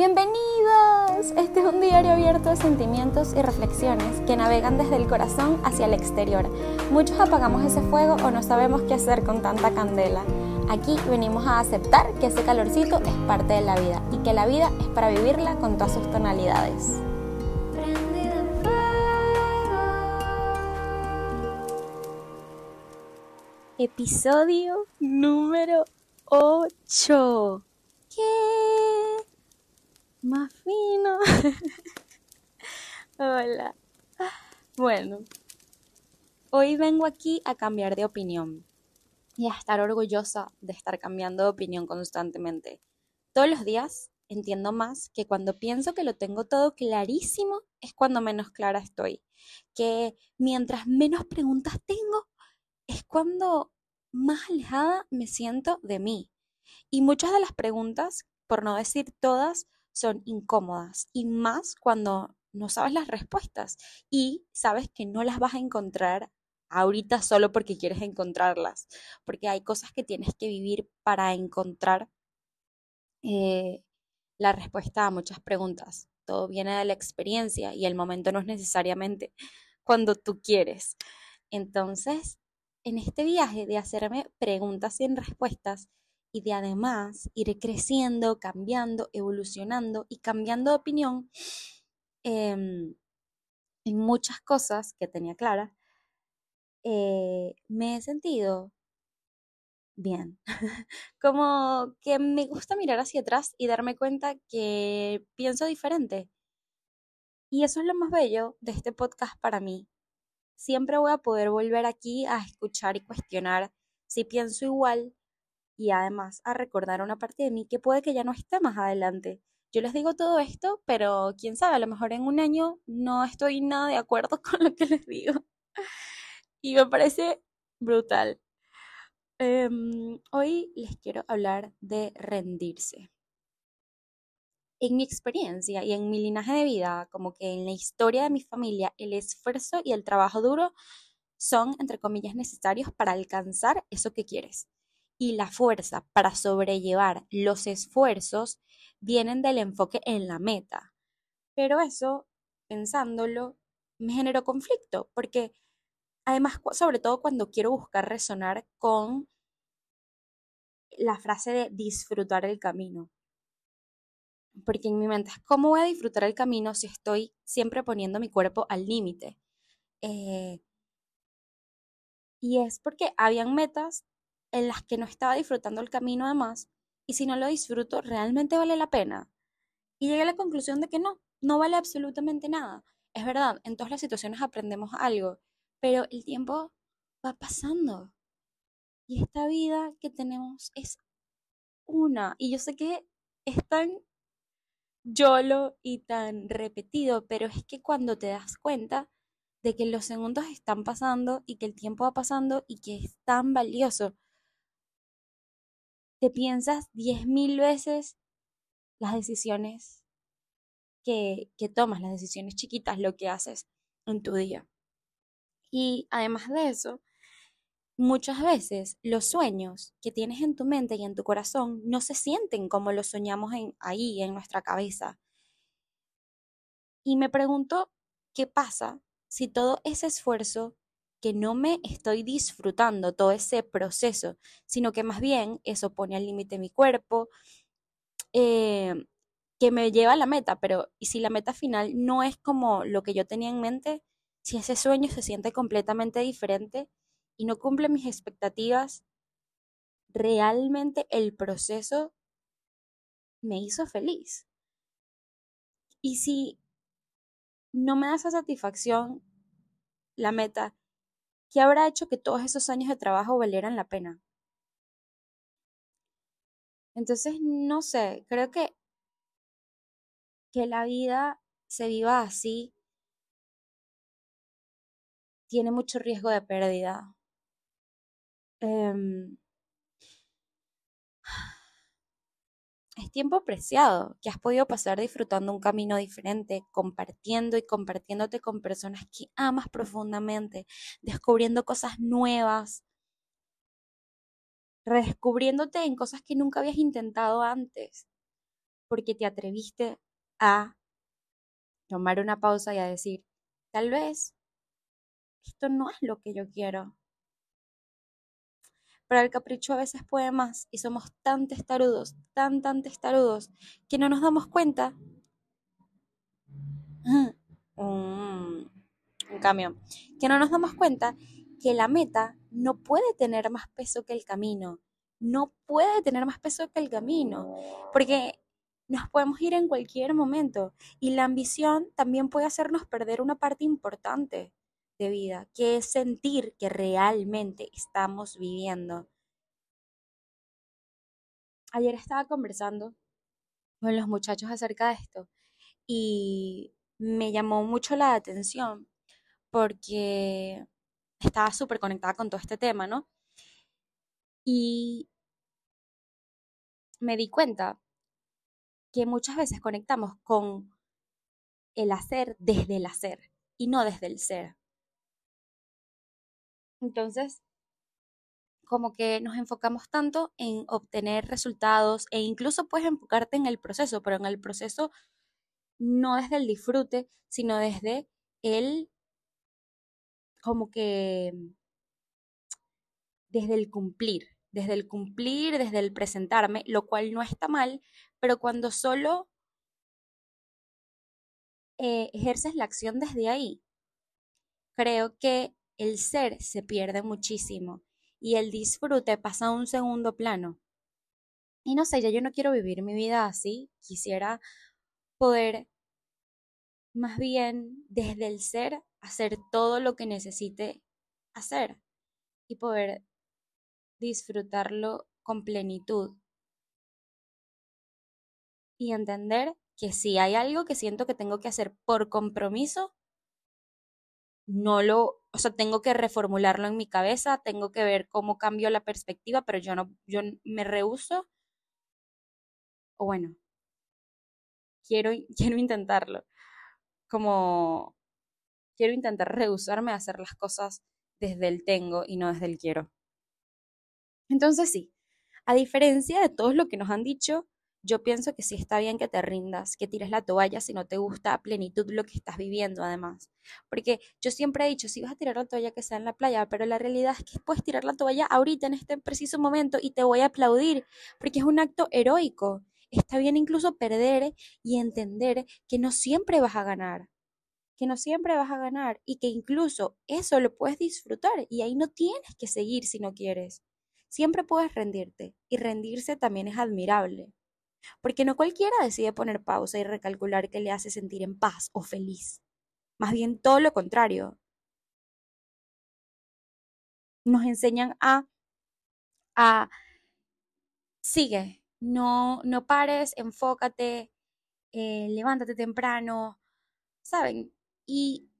Bienvenidos. Este es un diario abierto de sentimientos y reflexiones que navegan desde el corazón hacia el exterior. Muchos apagamos ese fuego o no sabemos qué hacer con tanta candela. Aquí venimos a aceptar que ese calorcito es parte de la vida y que la vida es para vivirla con todas sus tonalidades. Episodio número 8. ¿Qué? Más fino. Hola. Bueno, hoy vengo aquí a cambiar de opinión y a estar orgullosa de estar cambiando de opinión constantemente. Todos los días entiendo más que cuando pienso que lo tengo todo clarísimo es cuando menos clara estoy. Que mientras menos preguntas tengo es cuando más alejada me siento de mí. Y muchas de las preguntas, por no decir todas, son incómodas y más cuando no sabes las respuestas y sabes que no las vas a encontrar ahorita solo porque quieres encontrarlas, porque hay cosas que tienes que vivir para encontrar eh, la respuesta a muchas preguntas. Todo viene de la experiencia y el momento no es necesariamente cuando tú quieres. Entonces, en este viaje de hacerme preguntas sin respuestas y de además ir creciendo, cambiando, evolucionando y cambiando de opinión em, en muchas cosas que tenía claras, eh, me he sentido bien. Como que me gusta mirar hacia atrás y darme cuenta que pienso diferente. Y eso es lo más bello de este podcast para mí, siempre voy a poder volver aquí a escuchar y cuestionar si pienso igual y además a recordar una parte de mí que puede que ya no esté más adelante. Yo les digo todo esto, pero quién sabe, a lo mejor en un año no estoy nada de acuerdo con lo que les digo. Y me parece brutal. Em, hoy les quiero hablar de rendirse en mi experiencia y en mi linaje de vida, como que en la historia de mi familia, el esfuerzo y el trabajo duro son, entre comillas, necesarios para alcanzar eso que quieres. Y la fuerza para sobrellevar los esfuerzos vienen del enfoque en la meta. Pero eso, pensándolo, me generó conflicto, porque además, sobre todo cuando quiero buscar resonar con la frase de disfrutar el camino porque en mi mente es cómo voy a disfrutar el camino si estoy siempre poniendo mi cuerpo al límite. Eh, y es porque habían metas en las que no estaba disfrutando el camino además, y si no lo disfruto, ¿realmente vale la pena? Y llegué a la conclusión de que no, no vale absolutamente nada. Es verdad, en todas las situaciones aprendemos algo, pero el tiempo va pasando. Y esta vida que tenemos es una. Y yo sé que es tan YOLO y tan repetido, pero es que cuando te das cuenta de que los segundos están pasando y que el tiempo va pasando y que es tan valioso, te piensas diez mil veces las decisiones que, que tomas, las decisiones chiquitas, lo que haces en tu día. Y además de eso, Muchas veces los sueños que tienes en tu mente y en tu corazón no se sienten como los soñamos ahí, en nuestra cabeza. Y me pregunto, ¿qué pasa si todo ese esfuerzo que no me estoy disfrutando, todo ese proceso, sino que más bien eso pone al límite mi cuerpo, eh, que me lleva a la meta, pero ¿y si la meta final no es como lo que yo tenía en mente? Si ese sueño se siente completamente diferente, y no cumple mis expectativas, realmente el proceso me hizo feliz. Y si no me da esa satisfacción la meta, ¿qué habrá hecho que todos esos años de trabajo valieran la pena? Entonces, no sé, creo que que la vida se viva así tiene mucho riesgo de pérdida. Em, es tiempo preciado que has podido pasar disfrutando un camino diferente, compartiendo y compartiéndote con personas que amas profundamente, descubriendo cosas nuevas, redescubriéndote en cosas que nunca habías intentado antes. porque te atreviste a tomar una pausa y a decir, tal vez esto no es lo que yo quiero. Pero el capricho a veces puede más y somos tan testarudos, tan, tan testarudos, que no nos damos cuenta. un, un camión. Que no nos damos cuenta que la meta no puede tener más peso que el camino. No puede tener más peso que el camino. Porque nos podemos ir en cualquier momento y la ambición también puede hacernos perder una parte importante de vida, que es sentir que realmente estamos viviendo. Ayer estaba conversando con los muchachos acerca de esto y me llamó mucho la atención porque estaba súper conectada con todo este tema, ¿no? Y me di cuenta que muchas veces conectamos con el hacer desde el hacer y no desde el ser. Entonces, como que nos enfocamos tanto en obtener resultados e incluso puedes enfocarte en el proceso, pero en el proceso no desde el disfrute, sino desde el, como que, desde el cumplir, desde el cumplir, desde el presentarme, lo cual no está mal, pero cuando solo eh, ejerces la acción desde ahí, creo que el ser se pierde muchísimo y el disfrute pasa a un segundo plano. Y no sé, ya yo no quiero vivir mi vida así, quisiera poder más bien desde el ser hacer todo lo que necesite hacer y poder disfrutarlo con plenitud. Y entender que si hay algo que siento que tengo que hacer por compromiso, no lo, o sea, tengo que reformularlo en mi cabeza, tengo que ver cómo cambio la perspectiva, pero yo no, yo me rehuso. O bueno, quiero, quiero intentarlo. Como quiero intentar rehusarme a hacer las cosas desde el tengo y no desde el quiero. Entonces sí, a diferencia de todo lo que nos han dicho, yo pienso que sí está bien que te rindas, que tires la toalla si no te gusta a plenitud lo que estás viviendo además. Porque yo siempre he dicho, si vas a tirar la toalla que sea en la playa, pero la realidad es que puedes tirar la toalla ahorita en este preciso momento y te voy a aplaudir, porque es un acto heroico. Está bien incluso perder y entender que no siempre vas a ganar, que no siempre vas a ganar y que incluso eso lo puedes disfrutar y ahí no tienes que seguir si no quieres. Siempre puedes rendirte y rendirse también es admirable, porque no cualquiera decide poner pausa y recalcular qué le hace sentir en paz o feliz. Más bien todo lo contrario. Nos enseñan a, a sigue, no, no pares, enfócate, eh, levántate temprano, ¿saben? Y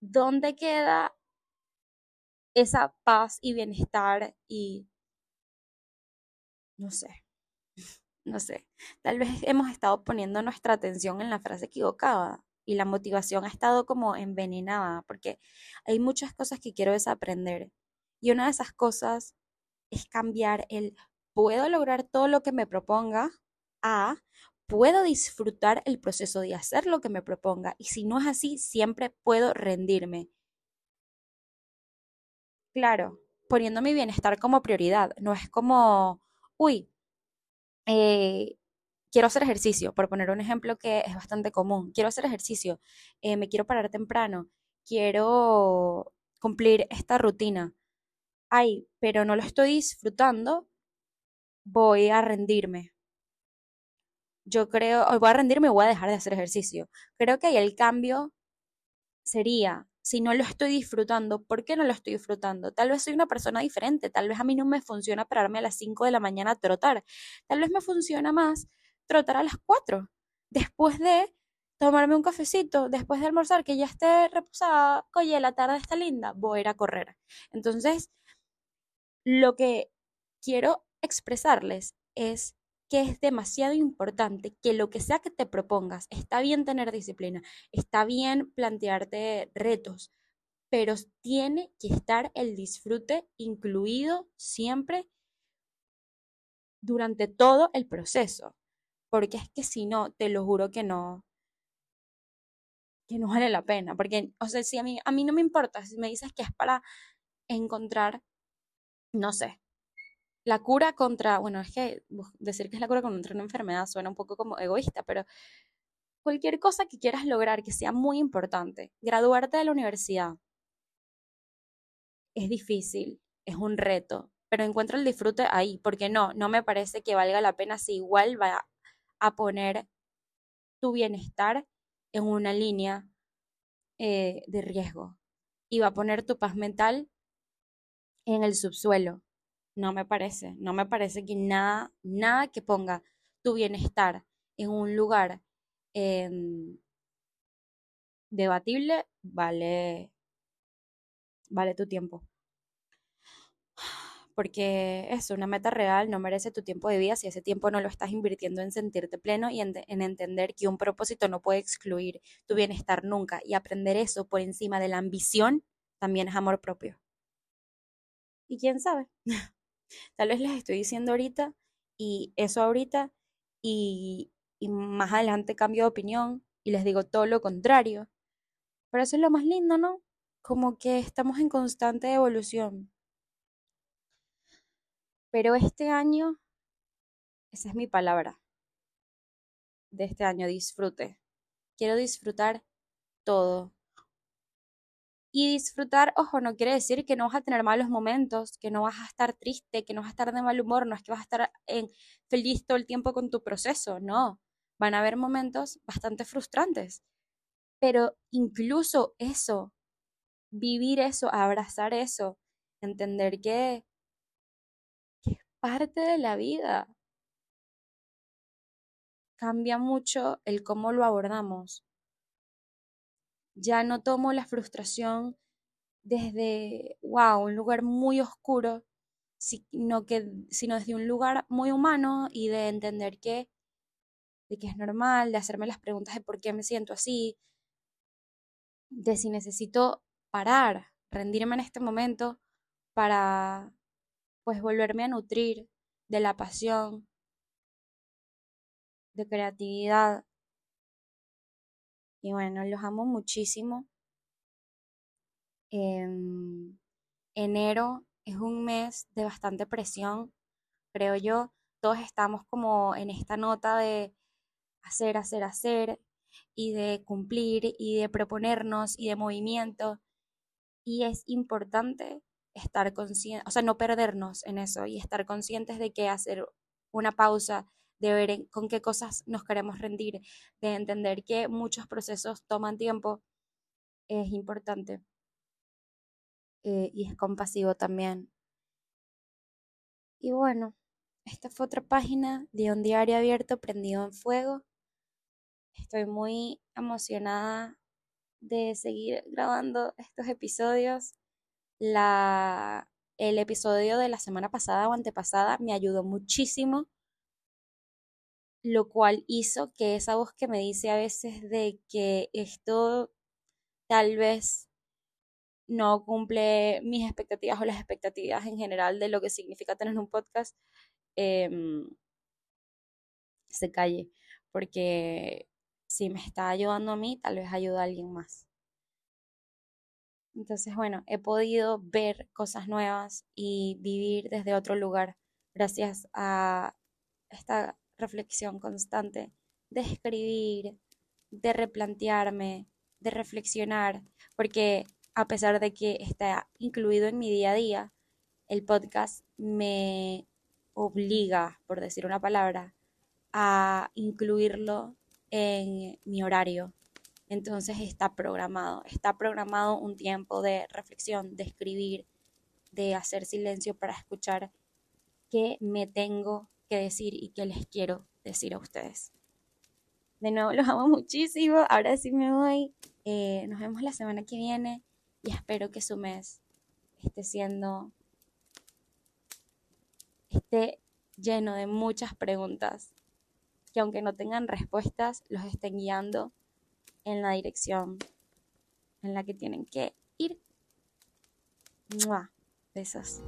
¿dónde queda esa paz y bienestar y no sé, no sé, tal vez hemos estado poniendo nuestra atención en la frase equivocada y la motivación ha estado como envenenada porque hay muchas cosas que quiero desaprender y una de esas cosas es cambiar el puedo lograr todo lo que me proponga a puedo disfrutar el proceso de hacer lo que me proponga y si no es así siempre puedo rendirme. Claro, poniendo mi bienestar como prioridad, no es como, uy, eh, quiero hacer ejercicio, por poner un ejemplo que es bastante común, quiero hacer ejercicio, eh, me quiero parar temprano, quiero cumplir esta rutina. Ay, pero no lo estoy disfrutando, voy a rendirme. Yo creo, voy a rendirme y voy a dejar de hacer ejercicio. Creo que ahí el cambio sería si no lo estoy disfrutando, ¿por qué no lo estoy disfrutando? Tal vez soy una persona diferente, tal vez a mí no me funciona pararme a las 5 de la mañana a trotar, tal vez me funciona más trotar a las 4, después de tomarme un cafecito, después de almorzar, que ya esté reposada, oye, la tarde está linda, voy a ir a correr. Entonces, lo que quiero expresarles es que es demasiado importante que lo que sea que te propongas, está bien tener disciplina, está bien plantearte retos, pero tiene que estar el disfrute incluido siempre durante todo el proceso, porque es que si no, te lo juro que no, que no vale la pena, porque, o sea, si a mí, a mí no me importa, si me dices que es para encontrar, no sé, la cura contra, bueno, es que decir que es la cura contra una enfermedad suena un poco como egoísta, pero cualquier cosa que quieras lograr que sea muy importante, graduarte de la universidad es difícil, es un reto, pero encuentra el disfrute ahí, porque no, no me parece que valga la pena si igual va a poner tu bienestar en una línea eh, de riesgo y va a poner tu paz mental en el subsuelo. No me parece, no me parece que nada, nada que ponga tu bienestar en un lugar em, debatible vale, vale tu tiempo. Porque es una meta real no merece tu tiempo de vida si ese tiempo no lo estás invirtiendo en sentirte pleno y en, entender que un propósito no puede excluir tu bienestar nunca. Y aprender eso por encima de la ambición también es amor propio. Y quién sabe, tal vez les estoy diciendo ahorita y eso ahorita y, y más adelante cambio de opinión y les digo todo lo contrario. Pero eso es lo más lindo, ¿no? Como que estamos en constante evolución. Pero este año, esa es mi palabra de este año, disfrute. Quiero disfrutar todo. Y disfrutar, ojo, no quiere decir que no vas a tener malos momentos, que no vas a estar triste, que no vas a estar de mal humor, no es que vas a estar en, feliz todo el tiempo con tu proceso, no. Van a haber momentos bastante frustrantes. Pero incluso eso, vivir eso, abrazar eso, entender que parte de la vida. Cambia mucho el cómo lo abordamos. Ya no tomo la frustración desde, wow, un lugar muy oscuro, sino, que, sino desde un lugar muy humano y de entender que, de que es normal, de hacerme las preguntas de por qué me siento así, de si necesito parar, rendirme en este momento para pues volverme a nutrir de la pasión, de creatividad. Y bueno, los amo muchísimo. Em, enero es un mes de bastante presión, creo yo. Todos estamos como en esta nota de hacer, hacer, hacer y de cumplir y de proponernos y de movimiento. Y es importante estar conscientes, o sea, no perdernos en eso y estar conscientes de que hacer una pausa, de ver con qué cosas nos queremos rendir, de entender que muchos procesos toman tiempo, es importante. Eh, y es compasivo también. Y bueno, esta fue otra página de un diario abierto prendido en fuego. Estoy muy emocionada de seguir grabando estos episodios la, el episodio de la semana pasada o antepasada me ayudó muchísimo, lo cual hizo que esa voz que me dice a veces de que esto tal vez no cumple mis expectativas o las expectativas en general de lo que significa tener un podcast, em, se calle, porque si me está ayudando a mí, tal vez ayuda a alguien más. Entonces, bueno, he podido ver cosas nuevas y vivir desde otro lugar gracias a esta reflexión constante de escribir, de replantearme, de reflexionar, porque a pesar de que está incluido en mi día a día, el podcast me obliga, por decir una palabra, a incluirlo en mi horario. Entonces está programado, está programado un tiempo de reflexión, de escribir, de hacer silencio para escuchar qué me tengo que decir y qué les quiero decir a ustedes. De nuevo, los amo muchísimo. Ahora sí me voy. Eh, nos vemos la semana que viene y espero que su mes esté siendo, esté lleno de muchas preguntas que aunque no tengan respuestas, los estén guiando en la dirección en la que tienen que ir. Besos.